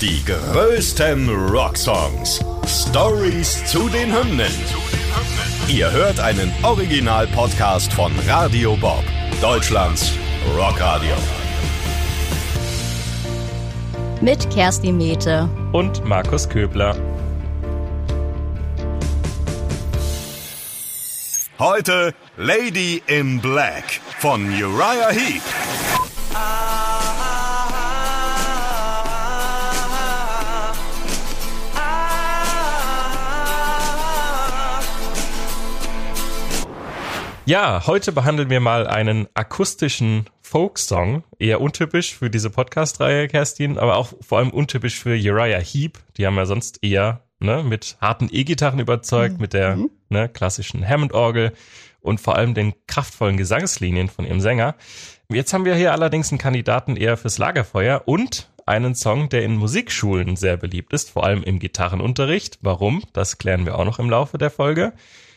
Die größten Rocksongs. Stories zu den Hymnen. Ihr hört einen Original-Podcast von Radio Bob, Deutschlands Rockradio. Mit Kerstin Mete. und Markus Köbler. Heute Lady in Black von Uriah Heep. Ja, heute behandeln wir mal einen akustischen Folksong. Eher untypisch für diese Podcast-Reihe, Kerstin, aber auch vor allem untypisch für Uriah Heep. Die haben ja sonst eher ne, mit harten E-Gitarren überzeugt, mit der ne, klassischen Hammond-Orgel und vor allem den kraftvollen Gesangslinien von ihrem Sänger. Jetzt haben wir hier allerdings einen Kandidaten eher fürs Lagerfeuer und einen Song, der in Musikschulen sehr beliebt ist, vor allem im Gitarrenunterricht. Warum? Das klären wir auch noch im Laufe der Folge.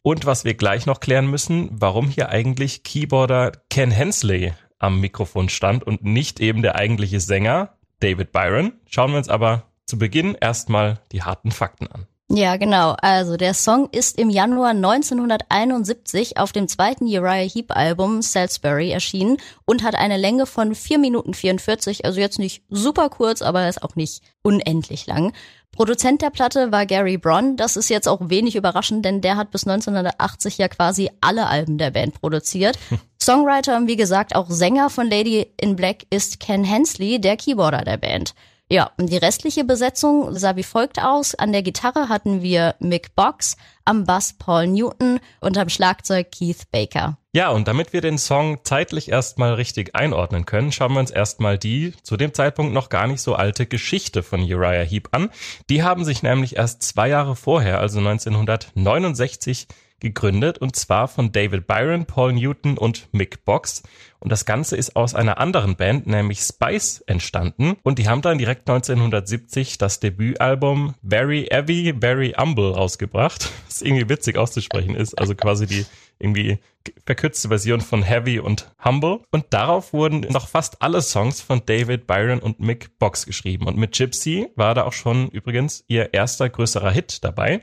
Und was wir gleich noch klären müssen, warum hier eigentlich Keyboarder Ken Hensley am Mikrofon stand und nicht eben der eigentliche Sänger David Byron. Schauen wir uns aber zu Beginn erstmal die harten Fakten an. Ja, genau. Also der Song ist im Januar 1971 auf dem zweiten Uriah Heep Album Salisbury erschienen und hat eine Länge von 4 Minuten 44, also jetzt nicht super kurz, aber er ist auch nicht unendlich lang. Produzent der Platte war Gary Bron. Das ist jetzt auch wenig überraschend, denn der hat bis 1980 ja quasi alle Alben der Band produziert. Songwriter und wie gesagt auch Sänger von Lady in Black ist Ken Hensley, der Keyboarder der Band. Ja, und die restliche Besetzung sah wie folgt aus. An der Gitarre hatten wir Mick Box, am Bass Paul Newton und am Schlagzeug Keith Baker. Ja, und damit wir den Song zeitlich erstmal richtig einordnen können, schauen wir uns erstmal die zu dem Zeitpunkt noch gar nicht so alte Geschichte von Uriah Heep an. Die haben sich nämlich erst zwei Jahre vorher, also 1969, gegründet und zwar von David Byron, Paul Newton und Mick Box. Und das Ganze ist aus einer anderen Band, nämlich Spice, entstanden. Und die haben dann direkt 1970 das Debütalbum Very Heavy, Very Humble rausgebracht, was irgendwie witzig auszusprechen ist. Also quasi die irgendwie verkürzte Version von Heavy und Humble. Und darauf wurden noch fast alle Songs von David Byron und Mick Box geschrieben. Und mit Gypsy war da auch schon übrigens ihr erster größerer Hit dabei.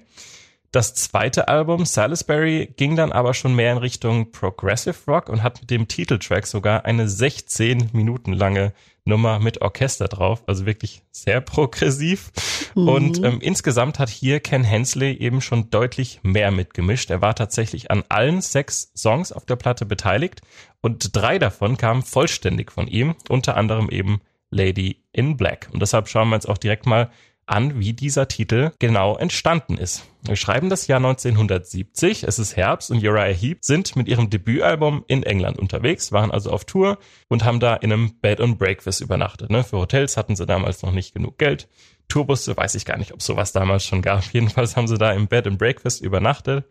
Das zweite Album, Salisbury, ging dann aber schon mehr in Richtung Progressive Rock und hat mit dem Titeltrack sogar eine 16 Minuten lange Nummer mit Orchester drauf, also wirklich sehr progressiv. Mhm. Und ähm, insgesamt hat hier Ken Hensley eben schon deutlich mehr mitgemischt. Er war tatsächlich an allen sechs Songs auf der Platte beteiligt und drei davon kamen vollständig von ihm, unter anderem eben Lady in Black. Und deshalb schauen wir uns auch direkt mal an, wie dieser Titel genau entstanden ist. Wir schreiben das Jahr 1970, es ist Herbst und Uriah Heep sind mit ihrem Debütalbum in England unterwegs, waren also auf Tour und haben da in einem Bed and Breakfast übernachtet. Ne? Für Hotels hatten sie damals noch nicht genug Geld. Tourbusse weiß ich gar nicht, ob sowas damals schon gab. Jedenfalls haben sie da im Bed and Breakfast übernachtet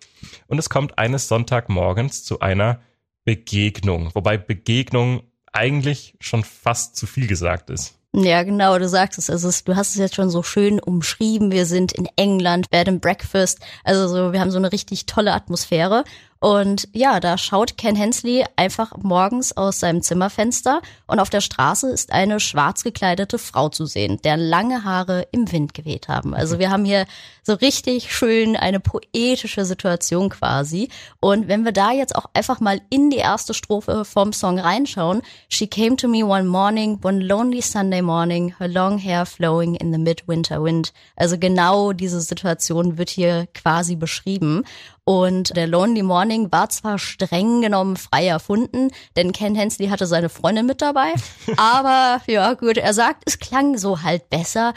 und es kommt eines Sonntagmorgens zu einer Begegnung, wobei Begegnung eigentlich schon fast zu viel gesagt ist. Ja, genau, du sagst es. Also du hast es jetzt schon so schön umschrieben. Wir sind in England, Bed and Breakfast. Also so, wir haben so eine richtig tolle Atmosphäre. Und ja, da schaut Ken Hensley einfach morgens aus seinem Zimmerfenster und auf der Straße ist eine schwarz gekleidete Frau zu sehen, deren lange Haare im Wind geweht haben. Also wir haben hier so richtig schön eine poetische Situation quasi. Und wenn wir da jetzt auch einfach mal in die erste Strophe vom Song reinschauen, She came to me one morning, one lonely Sunday morning, her long hair flowing in the midwinter wind. Also genau diese Situation wird hier quasi beschrieben. Und der Lonely Morning war zwar streng genommen frei erfunden, denn Ken Hensley hatte seine Freundin mit dabei. aber ja, gut, er sagt, es klang so halt besser.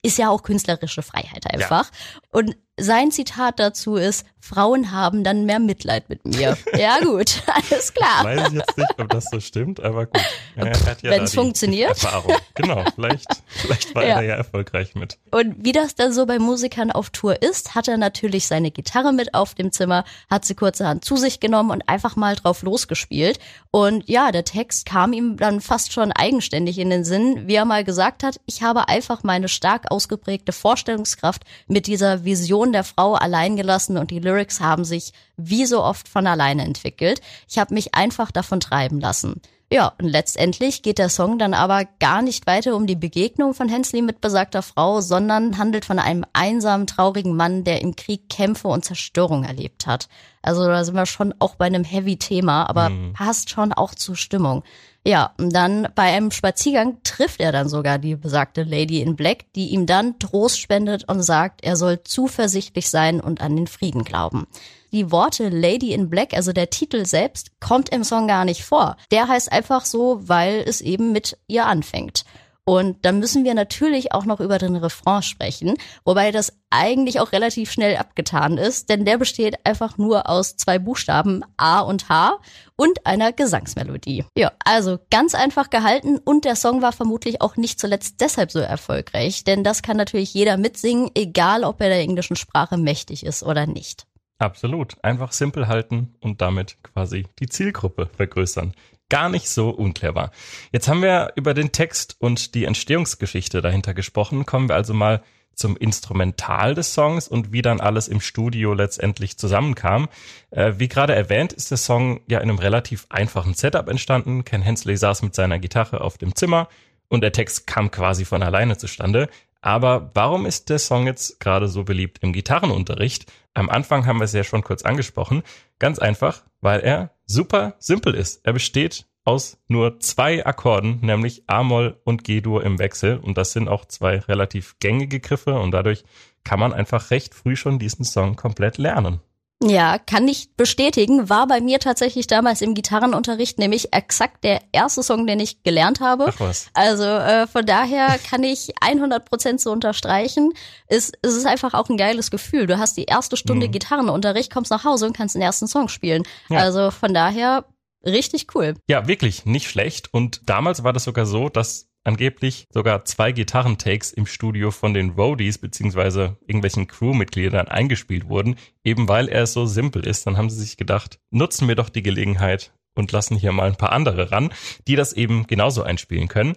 Ist ja auch künstlerische Freiheit einfach. Ja. Und sein Zitat dazu ist, Frauen haben dann mehr Mitleid mit mir. ja gut, alles klar. Weiß ich jetzt nicht, ob das so stimmt, aber gut. Ja, ja Wenn es funktioniert. Erfahrung. Genau, vielleicht, vielleicht war ja. er ja erfolgreich mit. Und wie das dann so bei Musikern auf Tour ist, hat er natürlich seine Gitarre mit auf dem Zimmer, hat sie kurzerhand zu sich genommen und einfach mal drauf losgespielt. Und ja, der Text kam ihm dann fast schon eigenständig in den Sinn, wie er mal gesagt hat, ich habe einfach meine stark ausgeprägte Vorstellungskraft mit dieser Vision der Frau allein gelassen und die Lyrics haben sich wie so oft von alleine entwickelt. Ich habe mich einfach davon treiben lassen. Ja, und letztendlich geht der Song dann aber gar nicht weiter um die Begegnung von Hensley mit besagter Frau, sondern handelt von einem einsamen, traurigen Mann, der im Krieg Kämpfe und Zerstörung erlebt hat. Also da sind wir schon auch bei einem Heavy-Thema, aber mhm. passt schon auch zur Stimmung. Ja, und dann bei einem Spaziergang trifft er dann sogar die besagte Lady in Black, die ihm dann Trost spendet und sagt, er soll zuversichtlich sein und an den Frieden glauben. Die Worte Lady in Black, also der Titel selbst, kommt im Song gar nicht vor. Der heißt einfach so, weil es eben mit ihr anfängt. Und dann müssen wir natürlich auch noch über den Refrain sprechen, wobei das eigentlich auch relativ schnell abgetan ist, denn der besteht einfach nur aus zwei Buchstaben A und H und einer Gesangsmelodie. Ja, also ganz einfach gehalten und der Song war vermutlich auch nicht zuletzt deshalb so erfolgreich, denn das kann natürlich jeder mitsingen, egal ob er der englischen Sprache mächtig ist oder nicht. Absolut. Einfach simpel halten und damit quasi die Zielgruppe vergrößern gar nicht so unclever. Jetzt haben wir über den Text und die Entstehungsgeschichte dahinter gesprochen. Kommen wir also mal zum Instrumental des Songs und wie dann alles im Studio letztendlich zusammenkam. Äh, wie gerade erwähnt, ist der Song ja in einem relativ einfachen Setup entstanden. Ken Hensley saß mit seiner Gitarre auf dem Zimmer und der Text kam quasi von alleine zustande. Aber warum ist der Song jetzt gerade so beliebt im Gitarrenunterricht? Am Anfang haben wir es ja schon kurz angesprochen. Ganz einfach, weil er super simpel ist. Er besteht aus nur zwei Akkorden, nämlich A-Moll und G-Dur im Wechsel. Und das sind auch zwei relativ gängige Griffe und dadurch kann man einfach recht früh schon diesen Song komplett lernen. Ja, kann ich bestätigen. War bei mir tatsächlich damals im Gitarrenunterricht nämlich exakt der erste Song, den ich gelernt habe. Ach was. Also äh, von daher kann ich 100 Prozent so unterstreichen. Es, es ist einfach auch ein geiles Gefühl. Du hast die erste Stunde mhm. Gitarrenunterricht, kommst nach Hause und kannst den ersten Song spielen. Ja. Also von daher richtig cool. Ja, wirklich nicht schlecht. Und damals war das sogar so, dass angeblich sogar zwei Gitarrentakes im Studio von den Roadies beziehungsweise irgendwelchen Crewmitgliedern eingespielt wurden, eben weil er so simpel ist. Dann haben sie sich gedacht, nutzen wir doch die Gelegenheit und lassen hier mal ein paar andere ran, die das eben genauso einspielen können.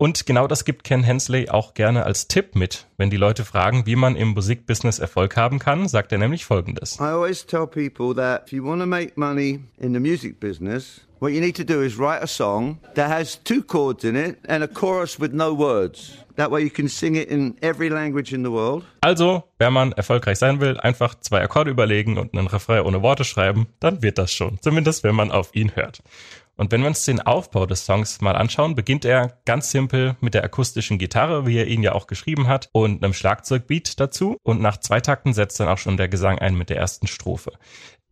Und genau das gibt Ken Hensley auch gerne als Tipp mit. Wenn die Leute fragen, wie man im Musikbusiness Erfolg haben kann, sagt er nämlich Folgendes. I always tell people that if you want to make money in the music business, what you need to do is write a song that has two chords in it and a chorus with no words. That way you can sing it in every language in the world. Also, wenn man erfolgreich sein will, einfach zwei Akkorde überlegen und einen Refrain ohne Worte schreiben, dann wird das schon. Zumindest wenn man auf ihn hört. Und wenn wir uns den Aufbau des Songs mal anschauen, beginnt er ganz simpel mit der akustischen Gitarre, wie er ihn ja auch geschrieben hat, und einem Schlagzeugbeat dazu. Und nach zwei Takten setzt dann auch schon der Gesang ein mit der ersten Strophe.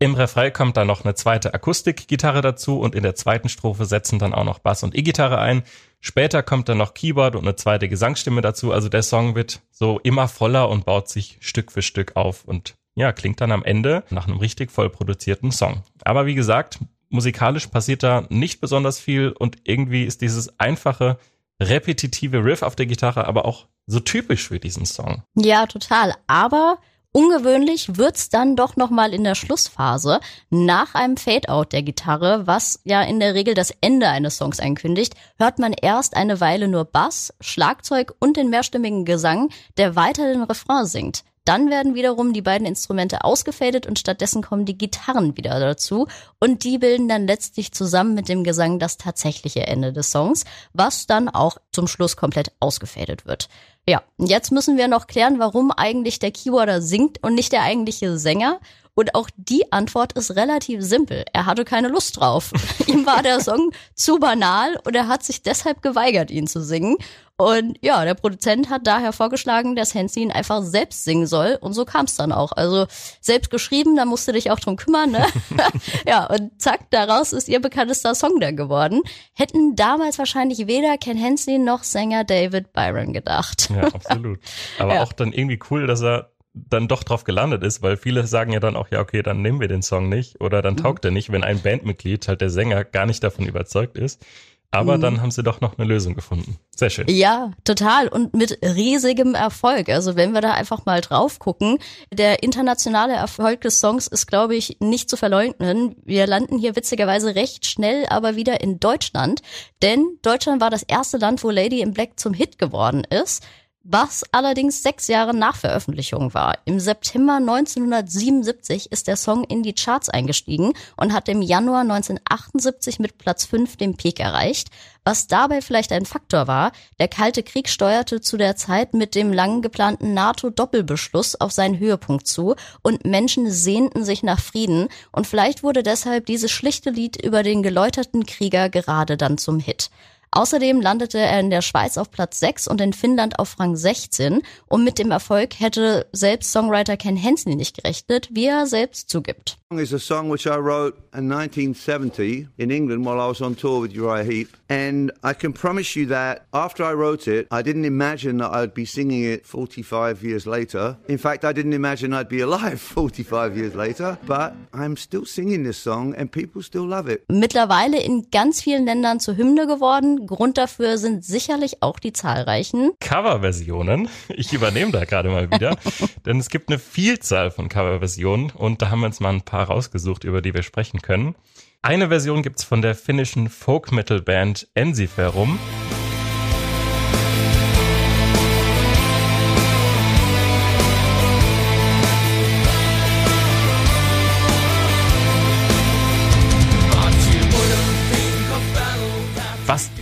Im Refrain kommt dann noch eine zweite Akustikgitarre dazu und in der zweiten Strophe setzen dann auch noch Bass und E-Gitarre ein. Später kommt dann noch Keyboard und eine zweite Gesangsstimme dazu. Also der Song wird so immer voller und baut sich Stück für Stück auf und ja, klingt dann am Ende nach einem richtig voll produzierten Song. Aber wie gesagt, musikalisch passiert da nicht besonders viel und irgendwie ist dieses einfache, repetitive Riff auf der Gitarre aber auch so typisch für diesen Song. Ja, total. Aber Ungewöhnlich wird's dann doch nochmal in der Schlussphase nach einem Fade-out der Gitarre, was ja in der Regel das Ende eines Songs einkündigt, hört man erst eine Weile nur Bass, Schlagzeug und den mehrstimmigen Gesang, der weiter den Refrain singt. Dann werden wiederum die beiden Instrumente ausgefadet und stattdessen kommen die Gitarren wieder dazu und die bilden dann letztlich zusammen mit dem Gesang das tatsächliche Ende des Songs, was dann auch zum Schluss komplett ausgefadet wird. Ja, jetzt müssen wir noch klären, warum eigentlich der Keyboarder singt und nicht der eigentliche Sänger. Und auch die Antwort ist relativ simpel. Er hatte keine Lust drauf. Ihm war der Song zu banal und er hat sich deshalb geweigert, ihn zu singen. Und ja, der Produzent hat daher vorgeschlagen, dass Hansi ihn einfach selbst singen soll. Und so kam es dann auch. Also selbst geschrieben, da musst du dich auch drum kümmern. Ne? ja, und zack, daraus ist ihr bekanntester Song dann geworden. Hätten damals wahrscheinlich weder Ken Hansi noch Sänger David Byron gedacht. ja, absolut. Aber ja. auch dann irgendwie cool, dass er dann doch drauf gelandet ist, weil viele sagen ja dann auch, ja, okay, dann nehmen wir den Song nicht oder dann mhm. taugt er nicht, wenn ein Bandmitglied, halt der Sänger, gar nicht davon überzeugt ist. Aber mhm. dann haben sie doch noch eine Lösung gefunden. Sehr schön. Ja, total. Und mit riesigem Erfolg. Also wenn wir da einfach mal drauf gucken, der internationale Erfolg des Songs ist, glaube ich, nicht zu verleugnen. Wir landen hier witzigerweise recht schnell aber wieder in Deutschland. Denn Deutschland war das erste Land, wo Lady in Black zum Hit geworden ist. Was allerdings sechs Jahre nach Veröffentlichung war. Im September 1977 ist der Song in die Charts eingestiegen und hat im Januar 1978 mit Platz 5 den Peak erreicht. Was dabei vielleicht ein Faktor war, der Kalte Krieg steuerte zu der Zeit mit dem lang geplanten NATO-Doppelbeschluss auf seinen Höhepunkt zu und Menschen sehnten sich nach Frieden und vielleicht wurde deshalb dieses schlichte Lied über den geläuterten Krieger gerade dann zum Hit. Außerdem landete er in der Schweiz auf Platz 6 und in Finnland auf Rang 16 und mit dem Erfolg hätte selbst Songwriter Ken Hensley nicht gerechnet, wie er selbst zugibt. is a song which I wrote in 1970 in England while I was on tour with Uriah Heep. And I can promise you that after I wrote it, I didn't imagine that I'd be singing it 45 years later. In fact, I didn't imagine I'd be alive 45 years later. But I'm still singing this song and people still love it. Mittlerweile in ganz vielen Ländern zur Hymne geworden. Grund dafür sind sicherlich auch die zahlreichen Coverversionen. Ich übernehme da gerade mal wieder, denn es gibt eine Vielzahl von Coverversionen und da haben wir uns mal ein paar rausgesucht, über die wir sprechen können. Eine Version gibt's von der finnischen Folk-Metal-Band Ensiferum.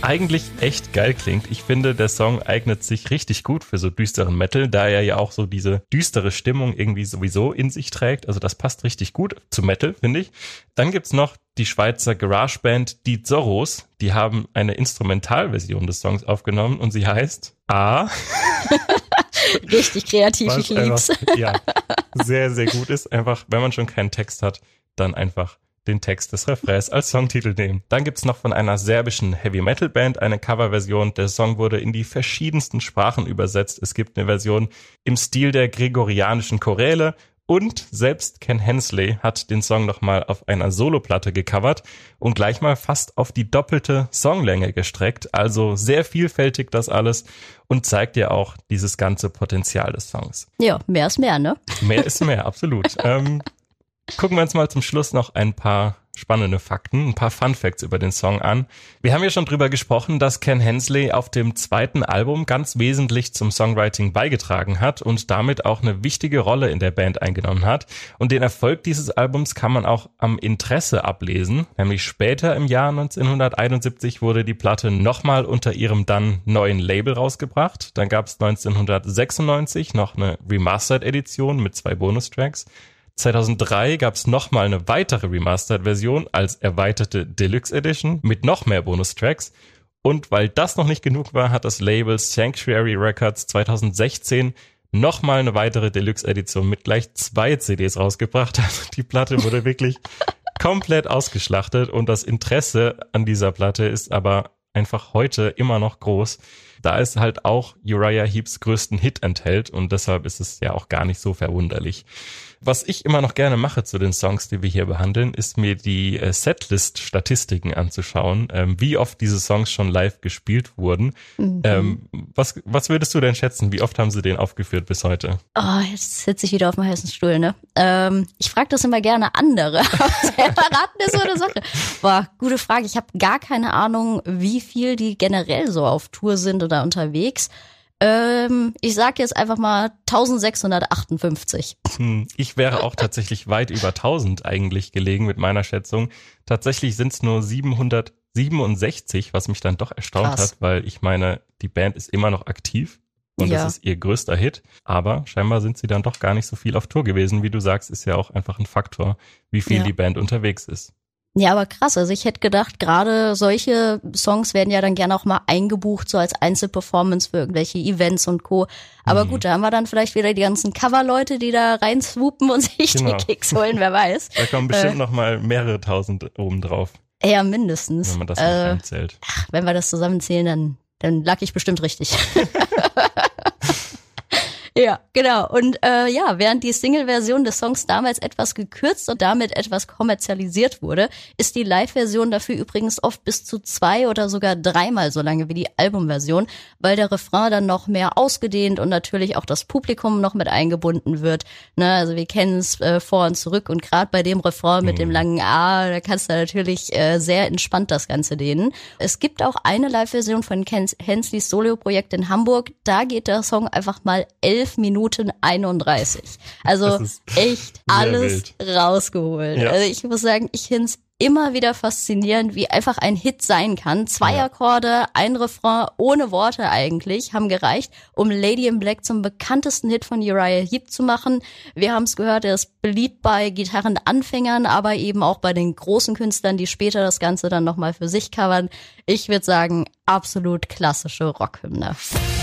Eigentlich echt geil klingt. Ich finde, der Song eignet sich richtig gut für so düsteren Metal, da er ja auch so diese düstere Stimmung irgendwie sowieso in sich trägt. Also das passt richtig gut zu Metal, finde ich. Dann gibt's noch die Schweizer Garageband Die Zorros. Die haben eine Instrumentalversion des Songs aufgenommen und sie heißt A. Richtig kreativ, ich lieb's. Einfach, ja, sehr, sehr gut ist. Einfach, wenn man schon keinen Text hat, dann einfach den Text des Refrains als Songtitel nehmen. Dann gibt's noch von einer serbischen Heavy Metal Band eine Coverversion. Der Song wurde in die verschiedensten Sprachen übersetzt. Es gibt eine Version im Stil der gregorianischen Choräle und selbst Ken Hensley hat den Song nochmal auf einer Soloplatte gecovert und gleich mal fast auf die doppelte Songlänge gestreckt. Also sehr vielfältig das alles und zeigt ja auch dieses ganze Potenzial des Songs. Ja, mehr ist mehr, ne? Mehr ist mehr, absolut. ähm, gucken wir uns mal zum Schluss noch ein paar spannende Fakten, ein paar Fun Facts über den Song an. Wir haben ja schon drüber gesprochen, dass Ken Hensley auf dem zweiten Album ganz wesentlich zum Songwriting beigetragen hat und damit auch eine wichtige Rolle in der Band eingenommen hat. Und den Erfolg dieses Albums kann man auch am Interesse ablesen, nämlich später im Jahr 1971 wurde die Platte nochmal unter ihrem dann neuen Label rausgebracht. Dann gab es 1996 noch eine Remastered-Edition mit zwei Bonustracks. 2003 gab es nochmal eine weitere Remastered-Version als erweiterte Deluxe Edition mit noch mehr Bonustracks. Und weil das noch nicht genug war, hat das Label Sanctuary Records 2016 nochmal eine weitere Deluxe-Edition mit gleich zwei CDs rausgebracht. Also die Platte wurde wirklich komplett ausgeschlachtet und das Interesse an dieser Platte ist aber einfach heute immer noch groß, da es halt auch Uriah Heeps größten Hit enthält und deshalb ist es ja auch gar nicht so verwunderlich. Was ich immer noch gerne mache zu den Songs, die wir hier behandeln, ist mir die äh, Setlist-Statistiken anzuschauen, ähm, wie oft diese Songs schon live gespielt wurden. Mhm. Ähm, was, was würdest du denn schätzen? Wie oft haben sie den aufgeführt bis heute? Oh, jetzt sitze ich wieder auf dem heißen Stuhl, ne? Ähm, ich frage das immer gerne andere. Selber raten ist so eine Sache. Boah, gute Frage. Ich habe gar keine Ahnung, wie viel die generell so auf Tour sind oder unterwegs. Ähm, ich sag jetzt einfach mal 1658. Hm, ich wäre auch tatsächlich weit über 1000 eigentlich gelegen mit meiner Schätzung. Tatsächlich sind es nur 767, was mich dann doch erstaunt Krass. hat, weil ich meine, die Band ist immer noch aktiv und ja. das ist ihr größter Hit. Aber scheinbar sind sie dann doch gar nicht so viel auf Tour gewesen. Wie du sagst, ist ja auch einfach ein Faktor, wie viel ja. die Band unterwegs ist. Ja, aber krass. Also ich hätte gedacht, gerade solche Songs werden ja dann gerne auch mal eingebucht, so als Einzelperformance für irgendwelche Events und Co. Aber mhm. gut, da haben wir dann vielleicht wieder die ganzen Cover-Leute, die da reinswoopen und sich genau. die Kicks holen, wer weiß. Da kommen bestimmt äh, noch mal mehrere tausend oben drauf. Ja, mindestens. Wenn man das äh, zählt. Ach, wenn wir das zusammenzählen, dann, dann lag ich bestimmt richtig. Ja, genau. Und äh, ja, während die Single-Version des Songs damals etwas gekürzt und damit etwas kommerzialisiert wurde, ist die Live-Version dafür übrigens oft bis zu zwei oder sogar dreimal so lange wie die Album-Version, weil der Refrain dann noch mehr ausgedehnt und natürlich auch das Publikum noch mit eingebunden wird. Ne, also wir kennen es äh, vor und zurück und gerade bei dem Refrain mit mhm. dem langen A, da kannst du natürlich äh, sehr entspannt das Ganze dehnen. Es gibt auch eine Live-Version von Hensleys Solo-Projekt in Hamburg. Da geht der Song einfach mal elf Minuten 31. Also echt alles wild. rausgeholt. Ja. Also ich muss sagen, ich finde es immer wieder faszinierend, wie einfach ein Hit sein kann. Zwei ja. Akkorde, ein Refrain ohne Worte eigentlich haben gereicht, um Lady in Black zum bekanntesten Hit von Uriah Heep zu machen. Wir haben es gehört, er ist beliebt bei Gitarrenanfängern, aber eben auch bei den großen Künstlern, die später das Ganze dann nochmal für sich covern. Ich würde sagen, absolut klassische Rockhymne.